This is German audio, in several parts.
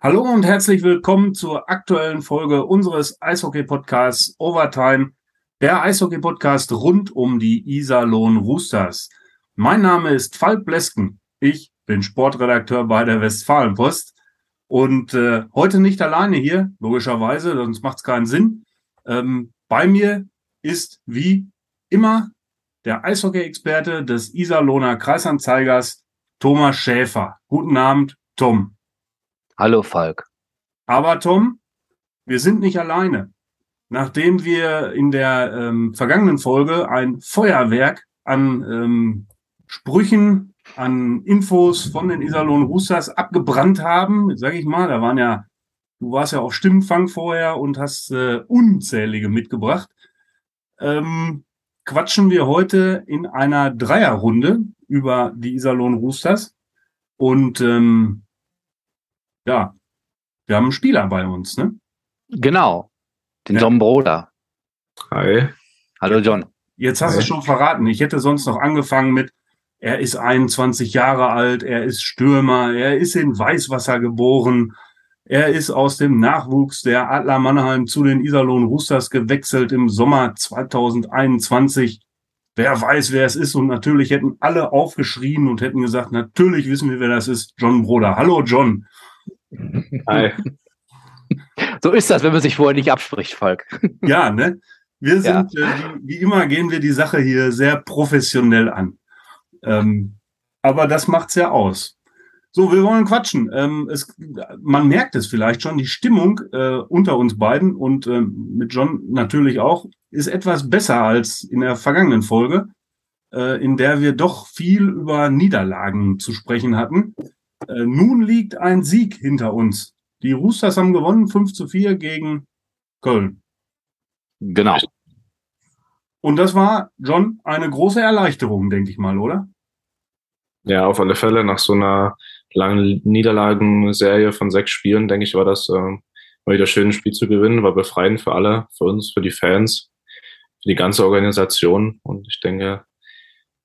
Hallo und herzlich willkommen zur aktuellen Folge unseres Eishockey-Podcasts Overtime, der Eishockey-Podcast rund um die Iserlohn Roosters. Mein Name ist Falk Blesken. Ich bin Sportredakteur bei der Westfalenpost und äh, heute nicht alleine hier, logischerweise, sonst macht es keinen Sinn. Ähm, bei mir ist wie immer der Eishockey-Experte des Iserlohner Kreisanzeigers, Thomas Schäfer. Guten Abend, Tom. Hallo Falk. Aber Tom, wir sind nicht alleine. Nachdem wir in der ähm, vergangenen Folge ein Feuerwerk an ähm, Sprüchen, an Infos von den Iserlohn Roosters abgebrannt haben, sag ich mal, da waren ja, du warst ja auf Stimmenfang vorher und hast äh, unzählige mitgebracht, ähm, quatschen wir heute in einer Dreierrunde über die Iserlohn Roosters. Und ähm, ja, wir haben einen Spieler bei uns, ne? Genau, den ja. John Broder. Hi. Hallo John. Jetzt hast du schon verraten. Ich hätte sonst noch angefangen mit, er ist 21 Jahre alt, er ist Stürmer, er ist in Weißwasser geboren, er ist aus dem Nachwuchs der Adler Mannheim zu den Iserlohn Roosters gewechselt im Sommer 2021. Wer weiß, wer es ist und natürlich hätten alle aufgeschrien und hätten gesagt, natürlich wissen wir, wer das ist. John Broder. Hallo John. Hi. So ist das, wenn man sich vorher nicht abspricht, Falk. Ja, ne? Wir sind, ja. äh, wie, wie, immer gehen wir die Sache hier sehr professionell an. Ähm, aber das macht's ja aus. So, wir wollen quatschen. Ähm, es, man merkt es vielleicht schon, die Stimmung äh, unter uns beiden und äh, mit John natürlich auch ist etwas besser als in der vergangenen Folge, äh, in der wir doch viel über Niederlagen zu sprechen hatten. Äh, nun liegt ein Sieg hinter uns. Die Roosters haben gewonnen, 5 zu 4 gegen Köln. Genau. Und das war, John, eine große Erleichterung, denke ich mal, oder? Ja, auf alle Fälle. Nach so einer langen Niederlagenserie von sechs Spielen, denke ich, war das äh, mal wieder schön, ein Spiel zu gewinnen. War befreiend für alle, für uns, für die Fans, für die ganze Organisation. Und ich denke,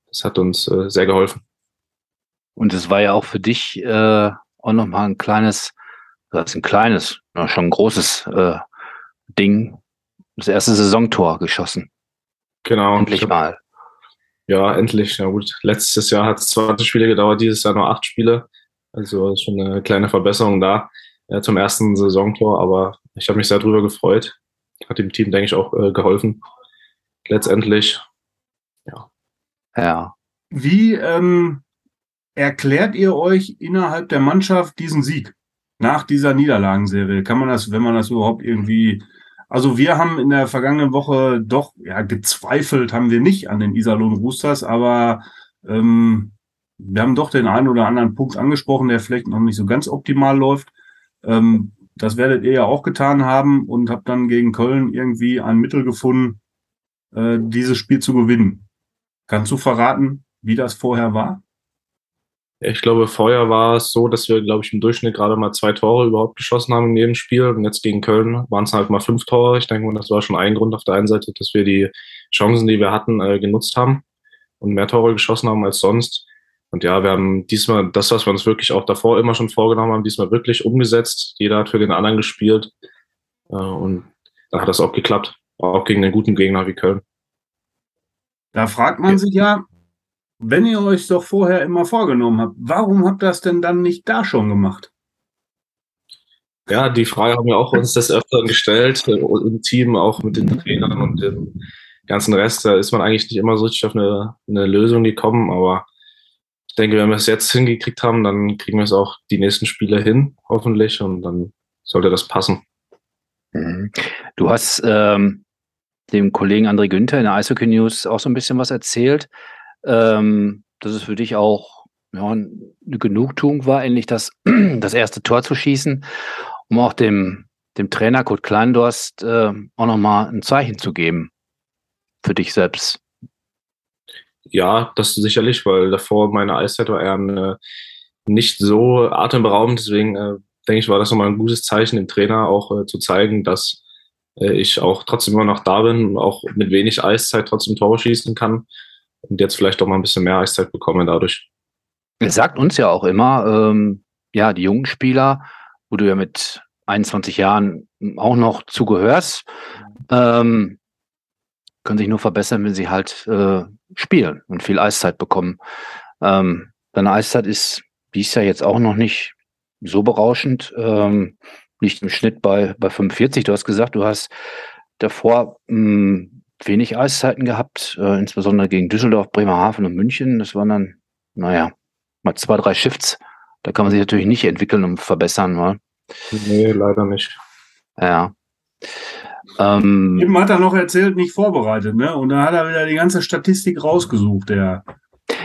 das hat uns äh, sehr geholfen. Und es war ja auch für dich äh, auch nochmal ein kleines, das ist ein kleines, ja, schon ein großes äh, Ding, das erste Saisontor geschossen. Genau. Endlich mal. Ja, endlich. Ja gut, letztes Jahr hat es 20 Spiele gedauert, dieses Jahr nur acht Spiele. Also ist schon eine kleine Verbesserung da äh, zum ersten Saisontor, aber ich habe mich sehr drüber gefreut. Hat dem Team, denke ich, auch äh, geholfen. Letztendlich, ja. Ja. Wie ähm, erklärt ihr euch innerhalb der Mannschaft diesen Sieg nach dieser Niederlagenserie? Kann man das, wenn man das überhaupt irgendwie also wir haben in der vergangenen Woche doch, ja, gezweifelt haben wir nicht an den Iserlohn Roosters, aber ähm, wir haben doch den einen oder anderen Punkt angesprochen, der vielleicht noch nicht so ganz optimal läuft. Ähm, das werdet ihr ja auch getan haben und habt dann gegen Köln irgendwie ein Mittel gefunden, äh, dieses Spiel zu gewinnen. Kannst du verraten, wie das vorher war? Ich glaube, vorher war es so, dass wir, glaube ich, im Durchschnitt gerade mal zwei Tore überhaupt geschossen haben in jedem Spiel. Und jetzt gegen Köln waren es halt mal fünf Tore. Ich denke, das war schon ein Grund auf der einen Seite, dass wir die Chancen, die wir hatten, äh, genutzt haben und mehr Tore geschossen haben als sonst. Und ja, wir haben diesmal das, was wir uns wirklich auch davor immer schon vorgenommen haben, diesmal wirklich umgesetzt. Jeder hat für den anderen gespielt. Äh, und da hat das auch geklappt. Auch gegen einen guten Gegner wie Köln. Da fragt man sich ja, wenn ihr euch doch vorher immer vorgenommen habt, warum habt ihr das denn dann nicht da schon gemacht? Ja, die Frage haben wir auch uns des Öfteren gestellt, äh, im Team, auch mit den Trainern und dem ganzen Rest. Da ist man eigentlich nicht immer so richtig auf eine, eine Lösung gekommen, aber ich denke, wenn wir es jetzt hingekriegt haben, dann kriegen wir es auch die nächsten Spiele hin, hoffentlich, und dann sollte das passen. Mhm. Du hast ähm, dem Kollegen André Günther in der Eishockey News auch so ein bisschen was erzählt ähm, dass es für dich auch ja, eine Genugtuung war, endlich das, das erste Tor zu schießen, um auch dem, dem Trainer Kurt Kleindorst äh, auch nochmal ein Zeichen zu geben für dich selbst. Ja, das sicherlich, weil davor meine Eiszeit war eher eine, nicht so atemberaubend. Deswegen äh, denke ich, war das nochmal ein gutes Zeichen, dem Trainer auch äh, zu zeigen, dass äh, ich auch trotzdem immer noch da bin, auch mit wenig Eiszeit trotzdem Tore schießen kann und jetzt vielleicht auch mal ein bisschen mehr Eiszeit bekommen dadurch. Er sagt uns ja auch immer, ähm, ja, die jungen Spieler wo du ja mit 21 Jahren auch noch zugehörst, ähm, können sich nur verbessern, wenn sie halt äh, spielen und viel Eiszeit bekommen. Ähm, deine Eiszeit ist dies Jahr jetzt auch noch nicht so berauschend, ähm, liegt im Schnitt bei, bei 45. Du hast gesagt, du hast davor mh, hm, wenig Eiszeiten gehabt, äh, insbesondere gegen Düsseldorf, Bremerhaven und München. Das waren dann, naja, mal zwei, drei Shifts. Da kann man sich natürlich nicht entwickeln und verbessern. Wa? Nee, leider nicht. Ja. Ähm, Eben hat er noch erzählt, nicht vorbereitet, ne? Und da hat er wieder die ganze Statistik rausgesucht, der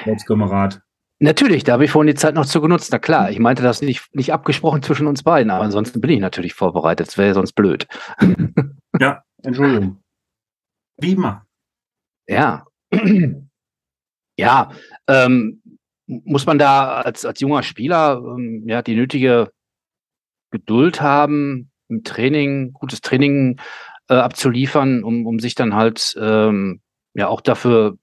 Ortskamerad. Natürlich, da habe ich vorhin die Zeit noch zu genutzt. Na klar, ich meinte das nicht, nicht abgesprochen zwischen uns beiden, aber ansonsten bin ich natürlich vorbereitet. Das wäre ja sonst blöd. Ja, Entschuldigung. Immer. Ja. Ja, ähm, muss man da als, als junger Spieler ähm, ja die nötige Geduld haben, im Training, gutes Training äh, abzuliefern, um, um sich dann halt ähm, ja auch dafür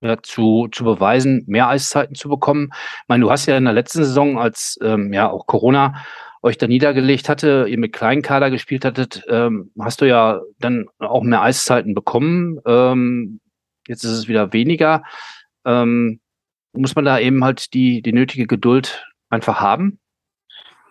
ja, zu, zu beweisen, mehr Eiszeiten zu bekommen. Ich meine, du hast ja in der letzten Saison, als ähm, ja auch Corona euch da niedergelegt hatte, ihr mit kleinen Kader gespielt hattet, ähm, hast du ja dann auch mehr Eiszeiten bekommen. Ähm, jetzt ist es wieder weniger. Ähm, muss man da eben halt die, die nötige Geduld einfach haben?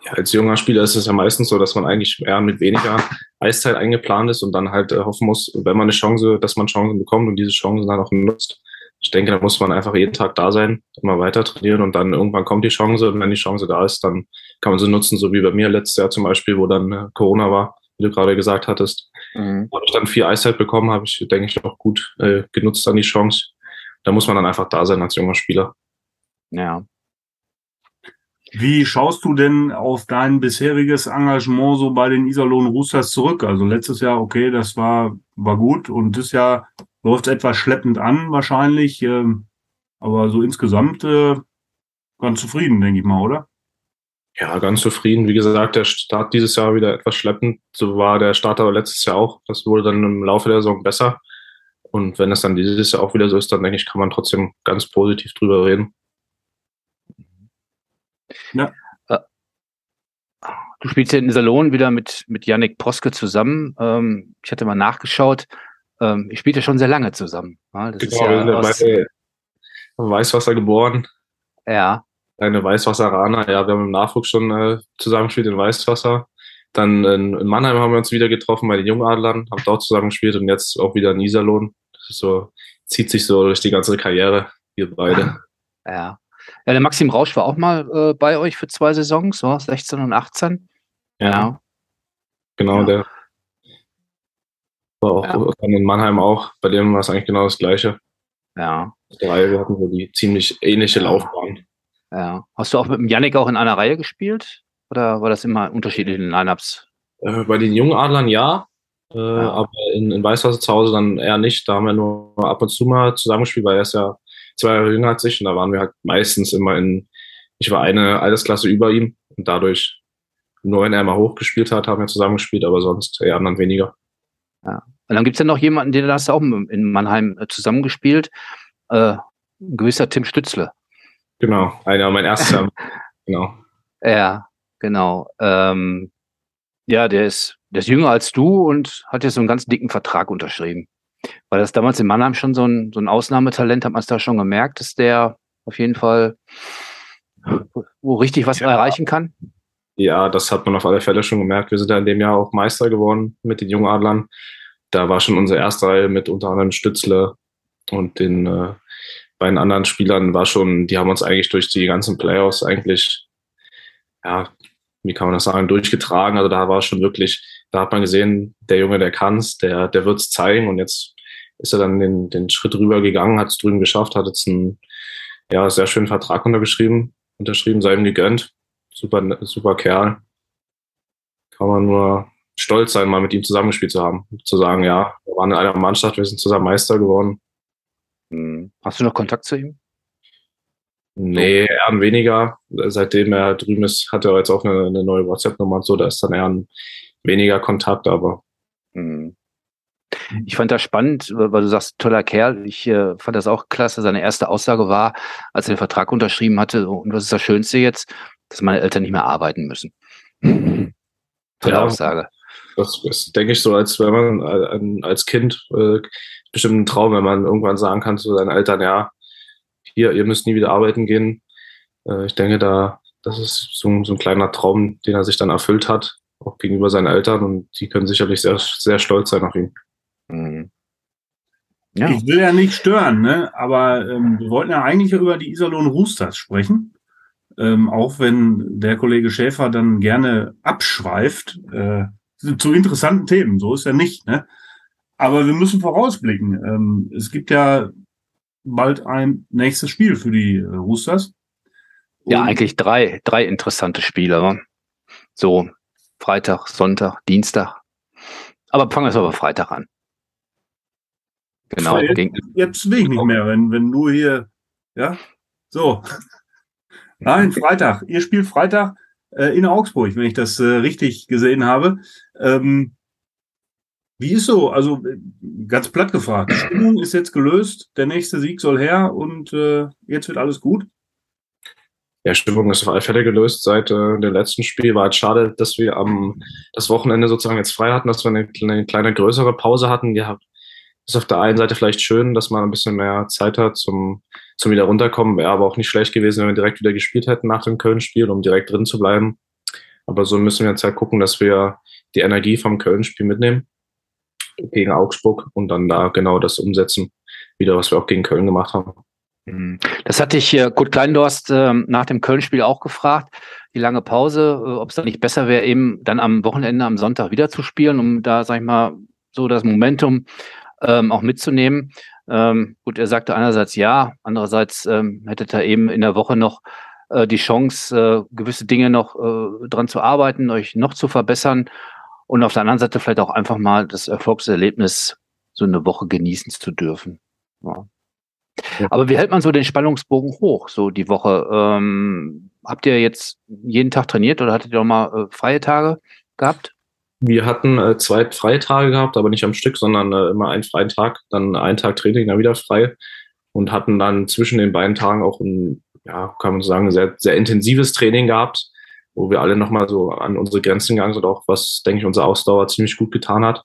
Ja, als junger Spieler ist es ja meistens so, dass man eigentlich eher mit weniger Eiszeit eingeplant ist und dann halt äh, hoffen muss, wenn man eine Chance, dass man Chancen bekommt und diese Chancen dann auch nutzt ich denke, da muss man einfach jeden Tag da sein, immer weiter trainieren und dann irgendwann kommt die Chance und wenn die Chance da ist, dann kann man sie nutzen, so wie bei mir letztes Jahr zum Beispiel, wo dann äh, Corona war, wie du gerade gesagt hattest. Mhm. Habe ich dann viel Eiszeit bekommen, habe ich, denke ich, auch gut äh, genutzt dann die Chance. Da muss man dann einfach da sein als junger Spieler. Ja. Wie schaust du denn auf dein bisheriges Engagement so bei den Iserlohn Roosters zurück? Also letztes Jahr, okay, das war, war gut und das Jahr läuft etwas schleppend an wahrscheinlich, ähm, aber so insgesamt äh, ganz zufrieden, denke ich mal, oder? Ja, ganz zufrieden. Wie gesagt, der Start dieses Jahr wieder etwas schleppend. So war der Start aber letztes Jahr auch. Das wurde dann im Laufe der Saison besser. Und wenn es dann dieses Jahr auch wieder so ist, dann denke ich, kann man trotzdem ganz positiv drüber reden. Ja. Äh, du spielst ja in Salon wieder mit, mit Yannick Poske zusammen. Ähm, ich hatte mal nachgeschaut ähm, ich spielte schon sehr lange zusammen. Ja, das genau, ja wir sind beide Weißwasser geboren. Ja. Eine Weißwasseraner, ja, wir haben im Nachwuchs schon äh, zusammengespielt in Weißwasser. Dann in, in, Mannheim haben wir uns wieder getroffen bei den Jungadlern, haben dort zusammengespielt und jetzt auch wieder in Iserlohn. Das ist so, zieht sich so durch die ganze Karriere, wir beide. Ja. Ja, der Maxim Rausch war auch mal äh, bei euch für zwei Saisons, so 16 und 18. Ja. ja. Genau, ja. der war auch ja. in Mannheim auch. Bei dem war es eigentlich genau das Gleiche. Ja. Drei, wir hatten so die ziemlich ähnliche Laufbahn. Ja. Hast du auch mit dem Yannick auch in einer Reihe gespielt? Oder war das immer unterschiedlich in den Lineups? Äh, bei den jungen Adlern ja. Äh, ja. Aber in, in Weißwasser zu Hause dann eher nicht. Da haben wir nur ab und zu mal zusammengespielt, weil er ist ja zwei Jahre jünger als ich. Und da waren wir halt meistens immer in, ich war eine Altersklasse über ihm. Und dadurch, nur wenn er mal hochgespielt hat, haben wir zusammengespielt, aber sonst eher dann weniger. Ja. Und dann gibt es ja noch jemanden, den hast du auch in Mannheim äh, zusammengespielt. Äh, ein gewisser Tim Stützle. Genau, einer mein erster. genau. Ja, genau. Ähm, ja, der ist, der ist jünger als du und hat jetzt so einen ganz dicken Vertrag unterschrieben. War das damals in Mannheim schon so ein, so ein Ausnahmetalent? Hat man es da schon gemerkt, dass der auf jeden Fall wo richtig was ja. erreichen kann? Ja, das hat man auf alle Fälle schon gemerkt. Wir sind ja in dem Jahr auch Meister geworden mit den jungen Adlern da war schon unsere erste Reihe mit unter anderem Stützle und den äh, beiden anderen Spielern war schon, die haben uns eigentlich durch die ganzen Playoffs eigentlich, ja, wie kann man das sagen, durchgetragen. Also da war schon wirklich, da hat man gesehen, der Junge, der kann's, der, der wird's zeigen und jetzt ist er dann den, den Schritt rüber gegangen, hat es drüben geschafft, hat jetzt einen ja, sehr schönen Vertrag untergeschrieben, unterschrieben, sei ihm gegönnt. Super, super Kerl. Kann man nur stolz sein, mal mit ihm zusammengespielt zu haben. Zu sagen, ja, wir waren in einer Mannschaft, wir sind zusammen Meister geworden. Hm. Hast du noch Kontakt zu ihm? Nee, eher weniger. Seitdem er drüben ist, hat er jetzt auch eine, eine neue WhatsApp-Nummer und so. Da ist dann eher ein weniger Kontakt, aber. Hm. Ich fand das spannend, weil du sagst, toller Kerl. Ich äh, fand das auch klasse. Seine erste Aussage war, als er den Vertrag unterschrieben hatte, und was ist das Schönste jetzt, dass meine Eltern nicht mehr arbeiten müssen. Tolle ja, Aussage. Das ist, denke ich, so, als wenn man äh, als Kind äh, bestimmt ein Traum, wenn man irgendwann sagen kann zu seinen Eltern, ja, hier, ihr müsst nie wieder arbeiten gehen. Äh, ich denke, da, das ist so, so, ein kleiner Traum, den er sich dann erfüllt hat, auch gegenüber seinen Eltern und die können sicherlich sehr, sehr stolz sein auf ihn. Mhm. Ja. Ich will ja nicht stören, ne? aber ähm, wir wollten ja eigentlich über die Iserlohn Roosters sprechen. Ähm, auch wenn der Kollege Schäfer dann gerne abschweift äh, zu interessanten Themen. So ist ja nicht. Ne? Aber wir müssen vorausblicken. Ähm, es gibt ja bald ein nächstes Spiel für die äh, Roosters. Und ja, eigentlich drei, drei interessante Spiele. Ne? So Freitag, Sonntag, Dienstag. Aber fangen wir es aber Freitag an. Genau. Jetzt, jetzt will ich nicht mehr, wenn, wenn nur hier, ja, so. Nein, Freitag. Ihr spielt Freitag äh, in Augsburg, wenn ich das äh, richtig gesehen habe. Ähm, wie ist so? Also äh, ganz platt gefragt. Die Stimmung ist jetzt gelöst, der nächste Sieg soll her und äh, jetzt wird alles gut. Ja, Stimmung ist auf alle Fälle gelöst. Seit äh, dem letzten Spiel war es schade, dass wir am das Wochenende sozusagen jetzt frei hatten, dass wir eine, eine kleine größere Pause hatten. Ja, ist auf der einen Seite vielleicht schön, dass man ein bisschen mehr Zeit hat zum, zum wieder runterkommen. Wäre aber auch nicht schlecht gewesen, wenn wir direkt wieder gespielt hätten nach dem Köln-Spiel, um direkt drin zu bleiben. Aber so müssen wir jetzt halt gucken, dass wir die Energie vom Köln-Spiel mitnehmen gegen Augsburg und dann da genau das umsetzen, wieder was wir auch gegen Köln gemacht haben. Mhm. Das hatte ich Kurt Kleindorst äh, nach dem Köln-Spiel auch gefragt, die lange Pause, äh, ob es dann nicht besser wäre, eben dann am Wochenende, am Sonntag wieder zu spielen, um da, sag ich mal, so das Momentum ähm, auch mitzunehmen. Ähm, gut, er sagte einerseits ja, andererseits ähm, hättet ihr eben in der Woche noch äh, die Chance, äh, gewisse Dinge noch äh, dran zu arbeiten, euch noch zu verbessern und auf der anderen Seite vielleicht auch einfach mal das Erfolgserlebnis so eine Woche genießen zu dürfen. Ja. Aber wie hält man so den Spannungsbogen hoch, so die Woche? Ähm, habt ihr jetzt jeden Tag trainiert oder hattet ihr auch mal äh, freie Tage gehabt? Wir hatten äh, zwei freie Tage gehabt, aber nicht am Stück, sondern äh, immer einen freien Tag, dann einen Tag Training, dann wieder frei und hatten dann zwischen den beiden Tagen auch ein, ja, kann man sagen, sehr, sehr intensives Training gehabt, wo wir alle nochmal so an unsere Grenzen gegangen sind, auch was, denke ich, unsere Ausdauer ziemlich gut getan hat.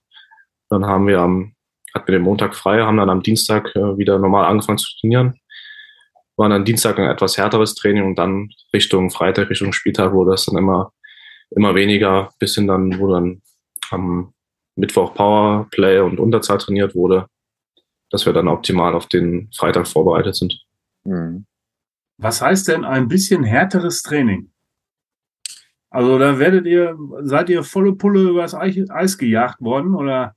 Dann haben wir am, hatten wir den Montag frei, haben dann am Dienstag äh, wieder normal angefangen zu trainieren. War dann Dienstag ein etwas härteres Training und dann Richtung Freitag, Richtung Spieltag wurde das dann immer, immer weniger, bis hin dann, wo dann am Mittwoch Powerplay und Unterzahl trainiert wurde, dass wir dann optimal auf den Freitag vorbereitet sind. Mhm. Was heißt denn ein bisschen härteres Training? Also da werdet ihr, seid ihr volle Pulle übers Eis gejagt worden oder?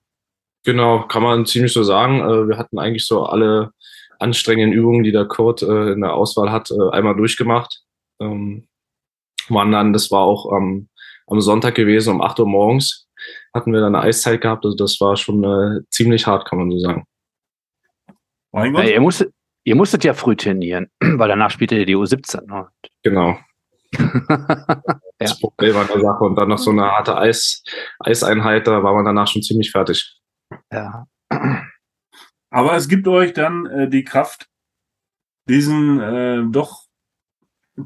Genau, kann man ziemlich so sagen. Äh, wir hatten eigentlich so alle anstrengenden Übungen, die der Kurt äh, in der Auswahl hat, äh, einmal durchgemacht. Ähm, waren dann, das war auch am, am Sonntag gewesen um 8 Uhr morgens hatten wir dann eine Eiszeit gehabt. Also das war schon äh, ziemlich hart, kann man so sagen. Mein Gott. Ja, ihr, musstet, ihr musstet ja früh trainieren, weil danach spielte ihr die U17. Ne? Genau. das Problem an der Sache. Und dann noch so eine harte Eis, Eiseinheit, da war man danach schon ziemlich fertig. Ja. Aber es gibt euch dann äh, die Kraft, diesen äh, doch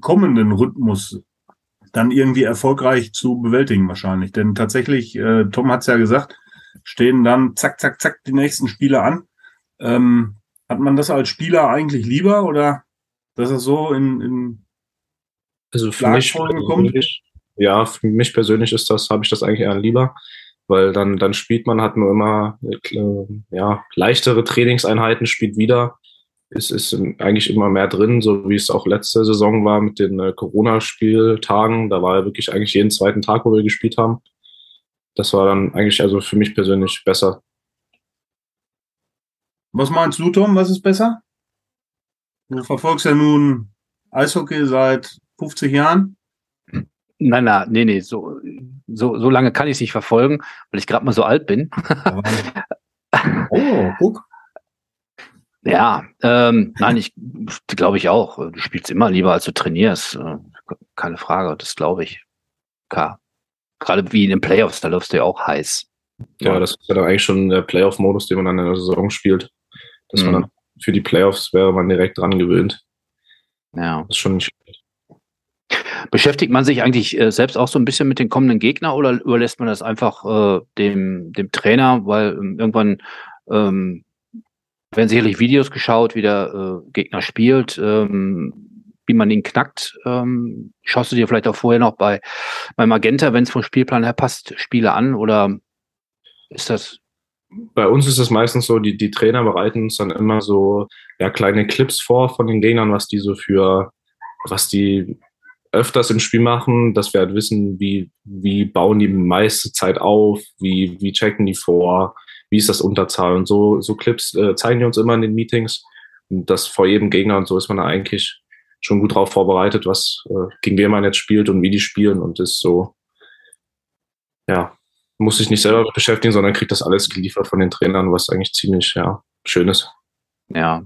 kommenden Rhythmus dann irgendwie erfolgreich zu bewältigen wahrscheinlich. Denn tatsächlich, äh, Tom hat es ja gesagt, stehen dann zack, zack, zack die nächsten Spiele an. Ähm, hat man das als Spieler eigentlich lieber oder dass es so in, in also für mich kommt? Ja, für mich persönlich ist das, habe ich das eigentlich eher lieber, weil dann, dann spielt man, hat nur immer äh, ja, leichtere Trainingseinheiten, spielt wieder ist, ist eigentlich immer mehr drin, so wie es auch letzte Saison war mit den äh, Corona-Spieltagen. Da war ja wirklich eigentlich jeden zweiten Tag, wo wir gespielt haben. Das war dann eigentlich also für mich persönlich besser. Was meinst du, Tom? Was ist besser? Du verfolgst ja nun Eishockey seit 50 Jahren. Nein, nein, nee, nee, so, so, so lange kann ich es nicht verfolgen, weil ich gerade mal so alt bin. oh, guck. Ja, ähm, nein, ich glaube ich auch. Du spielst immer lieber, als du trainierst. Äh, keine Frage, das glaube ich. Klar. Gerade wie in den Playoffs, da läufst du ja auch heiß. Ja, das ist ja dann eigentlich schon der Playoff-Modus, den man dann in der Saison spielt. Dass mhm. man dann für die Playoffs wäre man direkt dran gewöhnt. Ja. Das ist schon nicht schlecht. Beschäftigt man sich eigentlich äh, selbst auch so ein bisschen mit den kommenden Gegnern oder überlässt man das einfach äh, dem, dem Trainer, weil ähm, irgendwann ähm, werden sicherlich Videos geschaut, wie der äh, Gegner spielt, ähm, wie man ihn knackt. Ähm, schaust du dir vielleicht auch vorher noch bei, bei Magenta, wenn es vom Spielplan her passt, Spiele an oder ist das bei uns ist es meistens so, die, die Trainer bereiten uns dann immer so ja, kleine Clips vor von den Gegnern, was die so für, was die öfters im Spiel machen, dass wir halt wissen, wie, wie bauen die meiste Zeit auf, wie, wie checken die vor, wie ist das Unterzahl und so, so Clips äh, zeigen die uns immer in den Meetings. Und das vor jedem Gegner und so ist man da eigentlich schon gut drauf vorbereitet, was, äh, gegen wen man jetzt spielt und wie die spielen und ist so, ja, muss sich nicht selber beschäftigen, sondern kriegt das alles geliefert von den Trainern, was eigentlich ziemlich ja, schön ist. Ja.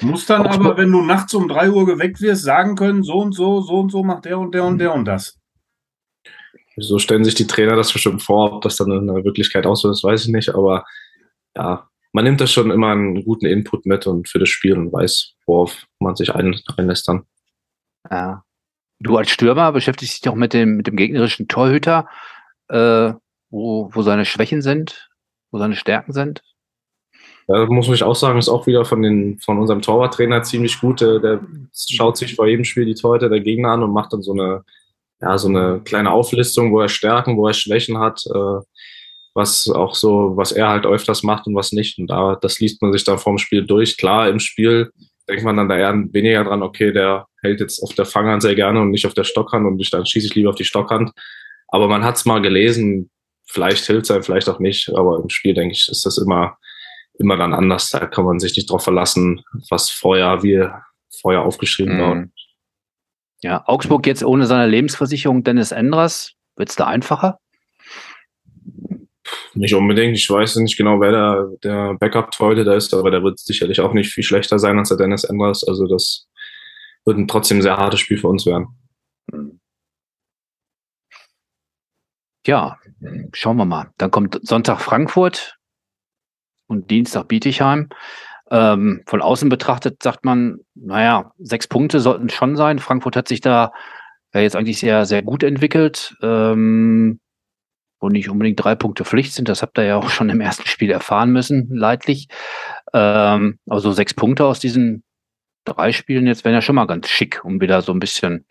Du musst dann aber, wenn du nachts um drei Uhr geweckt wirst, sagen können, so und so, so und so macht der und der und der und das. So stellen sich die Trainer das bestimmt vor, ob das dann in der Wirklichkeit so ist, weiß ich nicht, aber ja, man nimmt das schon immer einen guten Input mit und für das Spiel und weiß, worauf man sich ein, einlässt dann. Ja. Du als Stürmer beschäftigst dich doch mit dem, mit dem gegnerischen Torhüter. Äh, wo, wo seine Schwächen sind, wo seine Stärken sind? Da muss ich auch sagen, ist auch wieder von, den, von unserem Torwarttrainer ziemlich gut. Der, der schaut sich vor jedem Spiel die Torhüter der Gegner an und macht dann so eine, ja, so eine kleine Auflistung, wo er Stärken, wo er Schwächen hat, äh, was auch so, was er halt öfters macht und was nicht. Und da, das liest man sich dann vorm Spiel durch. Klar, im Spiel denkt man dann da eher weniger dran, okay, der hält jetzt auf der Fanghand sehr gerne und nicht auf der Stockhand und ich, dann schieße ich lieber auf die Stockhand. Aber man hat es mal gelesen, vielleicht hilft es einem, vielleicht auch nicht, aber im Spiel, denke ich, ist das immer, immer dann anders. Da kann man sich nicht drauf verlassen, was vorher, wie vorher aufgeschrieben mhm. war. Ja, Augsburg jetzt ohne seine Lebensversicherung Dennis Endras, wird es da einfacher? Nicht unbedingt. Ich weiß nicht genau, wer der, der Backup-Torhüter da ist, aber der wird sicherlich auch nicht viel schlechter sein als der Dennis Endras. Also das wird ein trotzdem sehr hartes Spiel für uns werden. Ja, schauen wir mal. Dann kommt Sonntag Frankfurt und Dienstag Bietigheim. Ähm, von außen betrachtet sagt man, naja, sechs Punkte sollten schon sein. Frankfurt hat sich da ja jetzt eigentlich sehr, sehr gut entwickelt. Ähm, wo nicht unbedingt drei Punkte Pflicht sind. Das habt ihr ja auch schon im ersten Spiel erfahren müssen, leidlich. Ähm, also sechs Punkte aus diesen drei Spielen jetzt wären ja schon mal ganz schick, um wieder so ein bisschen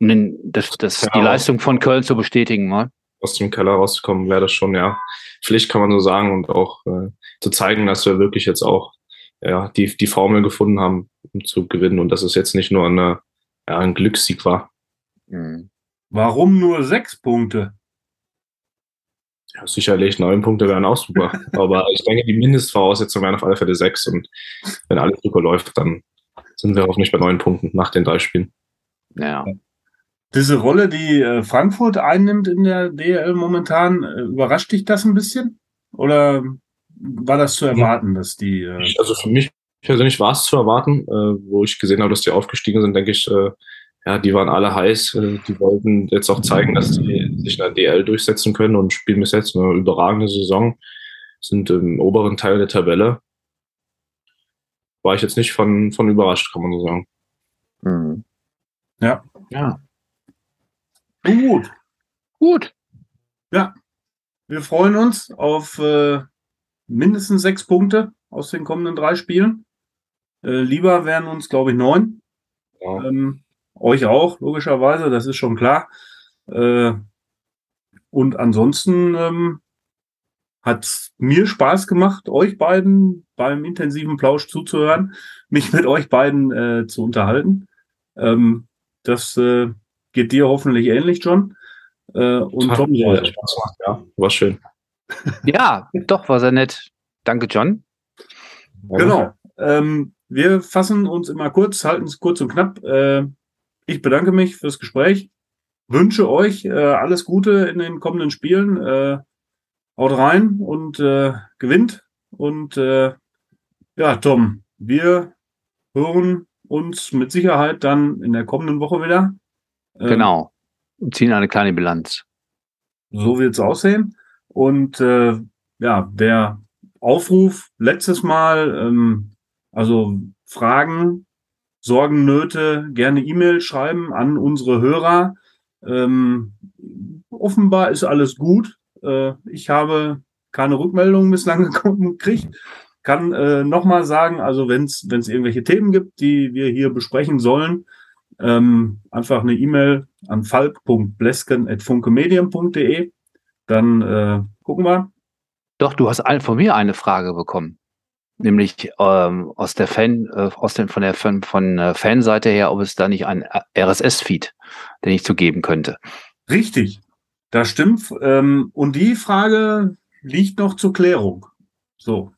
um den, das, das, ja. die Leistung von Köln zu bestätigen mal aus dem Keller rauszukommen, wäre das schon ja Pflicht, kann man so sagen, und auch äh, zu zeigen, dass wir wirklich jetzt auch ja, die, die Formel gefunden haben, um zu gewinnen und dass es jetzt nicht nur eine, ja, ein Glückssieg war. Mhm. Warum nur sechs Punkte? Ja, sicherlich neun Punkte wären auch super. Aber ich denke, die Mindestvoraussetzung wären auf alle Fälle sechs. Und wenn alles super läuft, dann sind wir hoffentlich bei neun Punkten nach den drei Spielen. Ja diese Rolle, die äh, Frankfurt einnimmt in der DL momentan, äh, überrascht dich das ein bisschen? Oder war das zu erwarten, dass die. Äh also für mich persönlich war es zu erwarten, wo ich gesehen habe, dass die aufgestiegen sind, denke ich, ja, die waren alle heiß. die wollten jetzt auch zeigen, dass sie sich in der DL durchsetzen können und spielen bis jetzt eine überragende Saison. Sind im oberen Teil der Tabelle. War ich jetzt nicht von, von überrascht, kann man so sagen. Mhm. Ja. Ja. Gut. Gut. Ja. Wir freuen uns auf äh, mindestens sechs Punkte aus den kommenden drei Spielen. Äh, lieber wären uns, glaube ich, neun. Ja. Ähm, euch auch, logischerweise, das ist schon klar. Äh, und ansonsten ähm, hat mir Spaß gemacht, euch beiden beim intensiven Plausch zuzuhören, mich mit euch beiden äh, zu unterhalten. Ähm, das äh, Geht dir hoffentlich ähnlich, John. Äh, und Tom ja, ja, war schön. Ja, doch, war sehr nett. Danke, John. Genau. Ähm, wir fassen uns immer kurz, halten es kurz und knapp. Äh, ich bedanke mich fürs Gespräch. Wünsche euch äh, alles Gute in den kommenden Spielen. Äh, haut rein und äh, gewinnt. Und äh, ja, Tom, wir hören uns mit Sicherheit dann in der kommenden Woche wieder. Ähm, genau. Und ziehen eine kleine Bilanz. So wird es aussehen. Und äh, ja, der Aufruf letztes Mal, ähm, also Fragen, Sorgen, Nöte, gerne E-Mail schreiben an unsere Hörer Ähm, offenbar ist alles gut. Äh, ich habe keine Rückmeldung bislang gekriegt. Kann äh, nochmal sagen, also wenn es irgendwelche Themen gibt, die wir hier besprechen sollen, ähm, einfach eine E-Mail an falk.blesken.funkemedien.de. Dann äh, gucken wir. Doch, du hast von mir eine Frage bekommen. Nämlich ähm, aus der Fan, äh, aus den, von der von, von äh, Fanseite her, ob es da nicht ein RSS-Feed, den ich zu geben könnte. Richtig, das stimmt. Ähm, und die Frage liegt noch zur Klärung. So.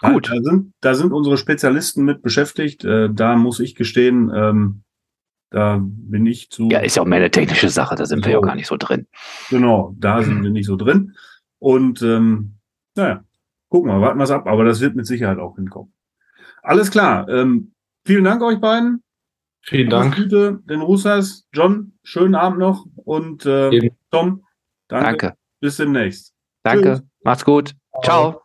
Gut. Da, da, sind, da sind unsere Spezialisten mit beschäftigt. Äh, da muss ich gestehen, ähm, da bin ich zu. Ja, ist ja auch mehr eine technische Sache, da sind so, wir ja gar nicht so drin. Genau, da sind wir nicht so drin. Und ähm, naja, gucken wir, warten wir es ab, aber das wird mit Sicherheit auch hinkommen. Alles klar. Ähm, vielen Dank euch beiden. Vielen Dank. Gute, den Russas. John, schönen Abend noch. Und äh, Tom, danke. danke. Bis demnächst. Danke. Tschüss. Macht's gut. Ciao.